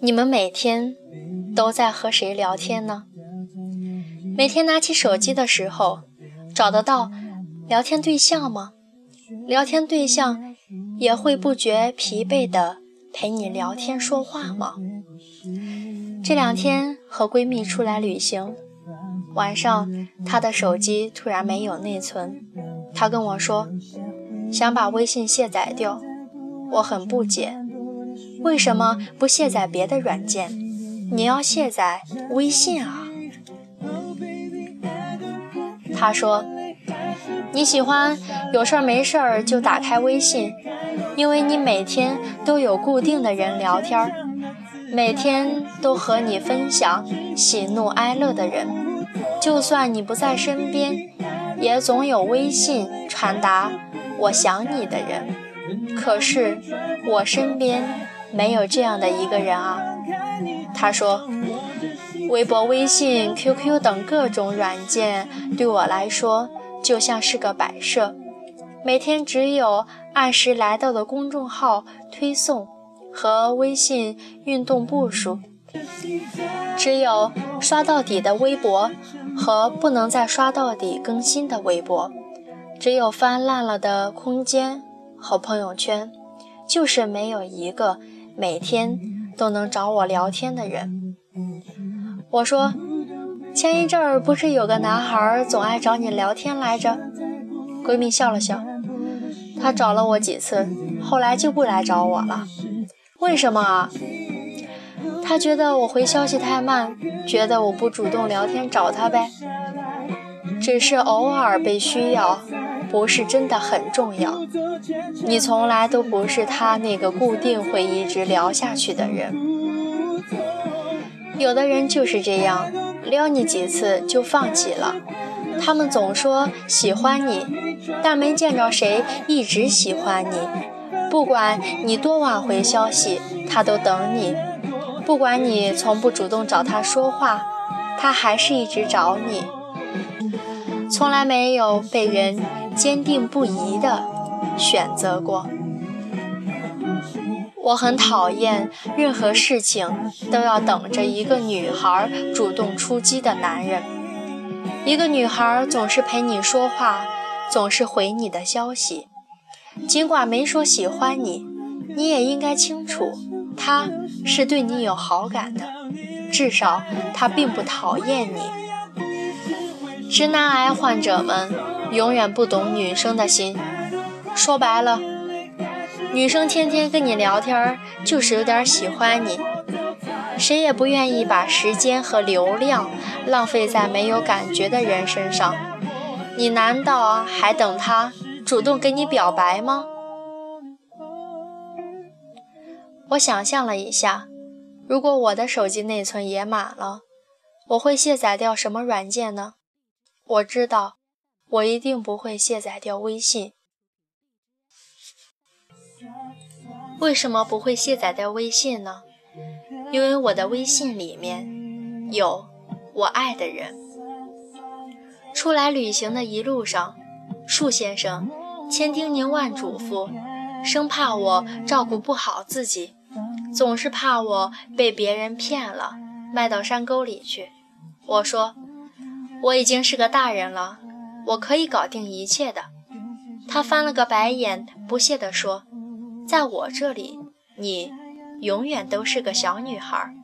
你们每天都在和谁聊天呢？每天拿起手机的时候，找得到聊天对象吗？聊天对象也会不觉疲惫的陪你聊天说话吗？这两天和闺蜜出来旅行，晚上她的手机突然没有内存，她跟我说想把微信卸载掉，我很不解，为什么不卸载别的软件？你要卸载微信啊？他说。你喜欢有事儿没事儿就打开微信，因为你每天都有固定的人聊天儿，每天都和你分享喜怒哀乐的人，就算你不在身边，也总有微信传达我想你的人。可是我身边没有这样的一个人啊。他说，微博、微信、QQ 等各种软件对我来说。就像是个摆设，每天只有按时来到的公众号推送和微信运动步数，只有刷到底的微博和不能再刷到底更新的微博，只有翻烂了的空间和朋友圈，就是没有一个每天都能找我聊天的人。我说。前一阵儿不是有个男孩总爱找你聊天来着？闺蜜笑了笑，他找了我几次，后来就不来找我了。为什么啊？他觉得我回消息太慢，觉得我不主动聊天找他呗。只是偶尔被需要，不是真的很重要。你从来都不是他那个固定会一直聊下去的人。有的人就是这样。撩你几次就放弃了，他们总说喜欢你，但没见着谁一直喜欢你。不管你多晚回消息，他都等你；不管你从不主动找他说话，他还是一直找你。从来没有被人坚定不移的选择过。我很讨厌任何事情都要等着一个女孩主动出击的男人。一个女孩总是陪你说话，总是回你的消息，尽管没说喜欢你，你也应该清楚，她是对你有好感的，至少她并不讨厌你。直男癌患者们永远不懂女生的心，说白了。女生天天跟你聊天，就是有点喜欢你。谁也不愿意把时间和流量浪费在没有感觉的人身上。你难道还等他主动跟你表白吗？我想象了一下，如果我的手机内存也满了，我会卸载掉什么软件呢？我知道，我一定不会卸载掉微信。为什么不会卸载掉微信呢？因为我的微信里面有我爱的人。出来旅行的一路上，树先生千叮咛万嘱咐，生怕我照顾不好自己，总是怕我被别人骗了，卖到山沟里去。我说我已经是个大人了，我可以搞定一切的。他翻了个白眼，不屑地说。在我这里，你永远都是个小女孩。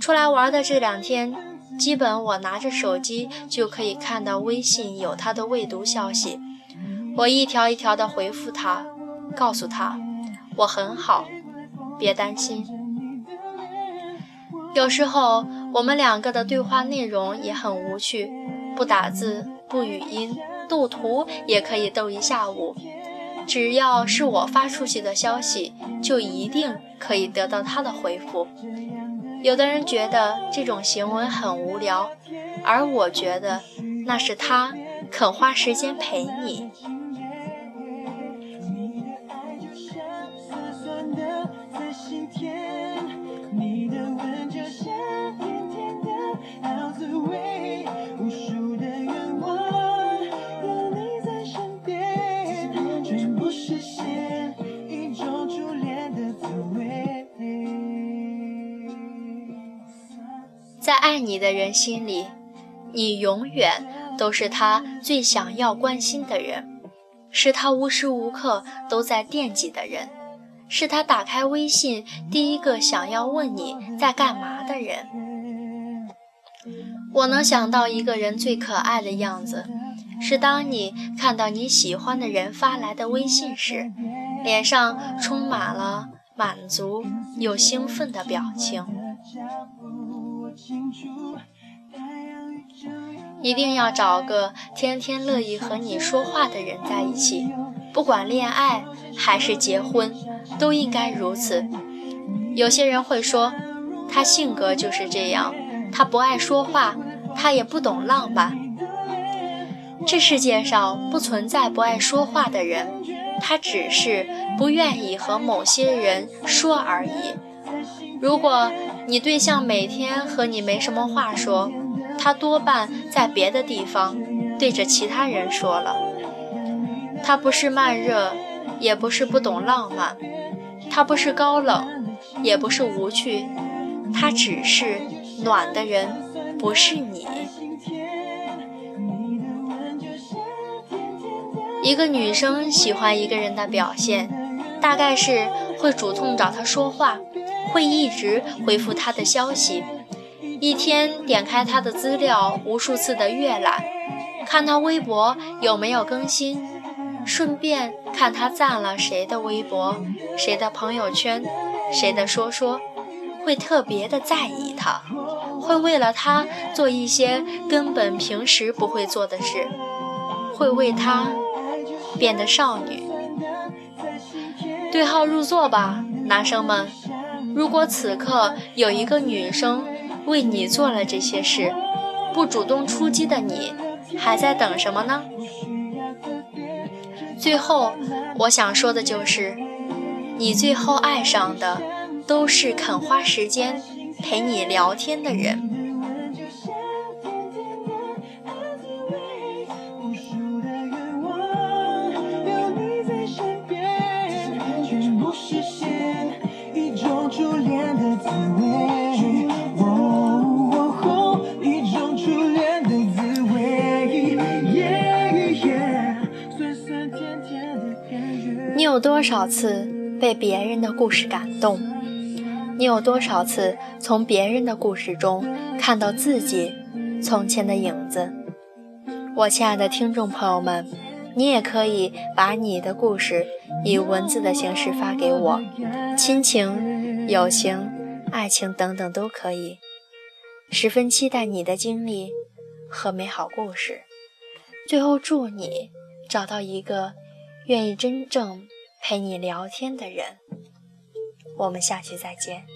出来玩的这两天，基本我拿着手机就可以看到微信有他的未读消息，我一条一条的回复他，告诉他我很好，别担心。有时候我们两个的对话内容也很无趣，不打字、不语音、斗图也可以斗一下午。只要是我发出去的消息，就一定可以得到他的回复。有的人觉得这种行为很无聊，而我觉得那是他肯花时间陪你。爱你的人心里，你永远都是他最想要关心的人，是他无时无刻都在惦记的人，是他打开微信第一个想要问你在干嘛的人。我能想到一个人最可爱的样子，是当你看到你喜欢的人发来的微信时，脸上充满了满足又兴奋的表情。一定要找个天天乐意和你说话的人在一起，不管恋爱还是结婚，都应该如此。有些人会说，他性格就是这样，他不爱说话，他也不懂浪漫。这世界上不存在不爱说话的人，他只是不愿意和某些人说而已。如果你对象每天和你没什么话说，他多半在别的地方对着其他人说了。他不是慢热，也不是不懂浪漫，他不是高冷，也不是无趣，他只是暖的人，不是你。一个女生喜欢一个人的表现，大概是会主动找他说话。会一直回复他的消息，一天点开他的资料，无数次的阅览，看他微博有没有更新，顺便看他赞了谁的微博、谁的朋友圈、谁的说说，会特别的在意他，会为了他做一些根本平时不会做的事，会为他变得少女。对号入座吧，男生们。如果此刻有一个女生为你做了这些事，不主动出击的你，还在等什么呢？最后，我想说的就是，你最后爱上的，都是肯花时间陪你聊天的人。有多少次被别人的故事感动？你有多少次从别人的故事中看到自己从前的影子？我亲爱的听众朋友们，你也可以把你的故事以文字的形式发给我，亲情、友情、爱情等等都可以。十分期待你的经历和美好故事。最后，祝你找到一个。愿意真正陪你聊天的人，我们下期再见。